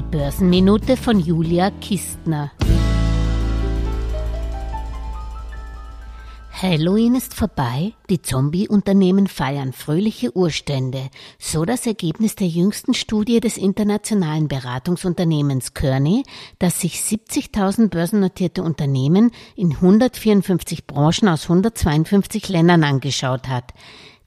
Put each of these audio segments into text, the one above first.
Börsenminute von Julia Kistner. Halloween ist vorbei, die Zombie-Unternehmen feiern fröhliche Urstände, so das Ergebnis der jüngsten Studie des internationalen Beratungsunternehmens Kearney, das sich 70.000 börsennotierte Unternehmen in 154 Branchen aus 152 Ländern angeschaut hat.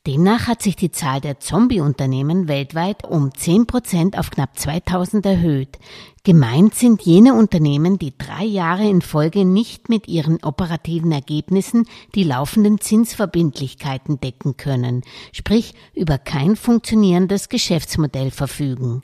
Demnach hat sich die Zahl der Zombie-Unternehmen weltweit um 10 Prozent auf knapp 2000 erhöht. Gemeint sind jene Unternehmen, die drei Jahre in Folge nicht mit ihren operativen Ergebnissen die laufenden Zinsverbindlichkeiten decken können, sprich über kein funktionierendes Geschäftsmodell verfügen.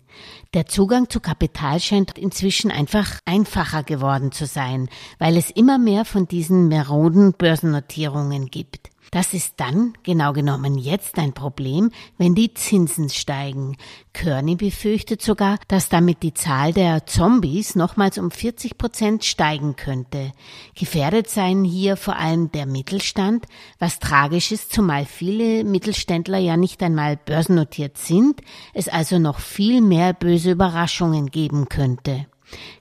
Der Zugang zu Kapital scheint inzwischen einfach einfacher geworden zu sein, weil es immer mehr von diesen meroden Börsennotierungen gibt. Das ist dann, genau genommen jetzt, ein Problem, wenn die Zinsen steigen. Kearney befürchtet sogar, dass damit die Zahl der Zombies nochmals um 40 Prozent steigen könnte. Gefährdet seien hier vor allem der Mittelstand, was tragisch ist, zumal viele Mittelständler ja nicht einmal börsennotiert sind, es also noch viel mehr böse Überraschungen geben könnte.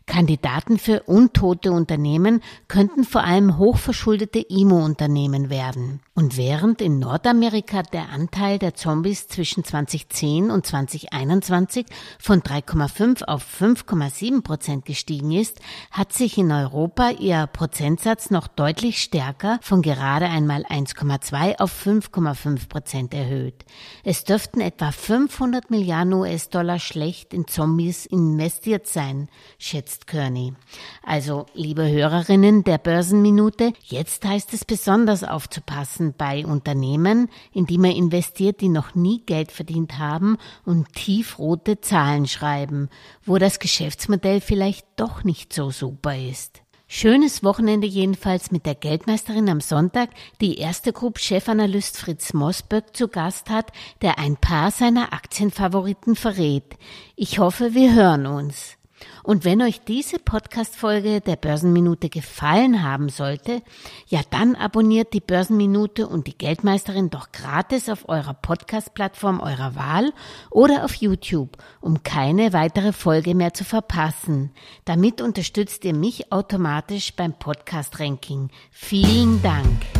Kandidaten für untote Unternehmen könnten vor allem hochverschuldete IMO-Unternehmen werden. Und während in Nordamerika der Anteil der Zombies zwischen 2010 und 2021 von 3,5 auf 5,7 Prozent gestiegen ist, hat sich in Europa ihr Prozentsatz noch deutlich stärker von gerade einmal 1,2 auf 5,5 Prozent erhöht. Es dürften etwa 500 Milliarden US-Dollar schlecht in Zombies investiert sein, schätzt ist Kearney. Also, liebe Hörerinnen der Börsenminute, jetzt heißt es besonders aufzupassen bei Unternehmen, in die man investiert, die noch nie Geld verdient haben und tiefrote Zahlen schreiben, wo das Geschäftsmodell vielleicht doch nicht so super ist. Schönes Wochenende jedenfalls mit der Geldmeisterin am Sonntag, die erste Group Chefanalyst Fritz Mosböck zu Gast hat, der ein paar seiner Aktienfavoriten verrät. Ich hoffe, wir hören uns. Und wenn euch diese Podcast-Folge der Börsenminute gefallen haben sollte, ja dann abonniert die Börsenminute und die Geldmeisterin doch gratis auf eurer Podcast-Plattform eurer Wahl oder auf YouTube, um keine weitere Folge mehr zu verpassen. Damit unterstützt ihr mich automatisch beim Podcast-Ranking. Vielen Dank.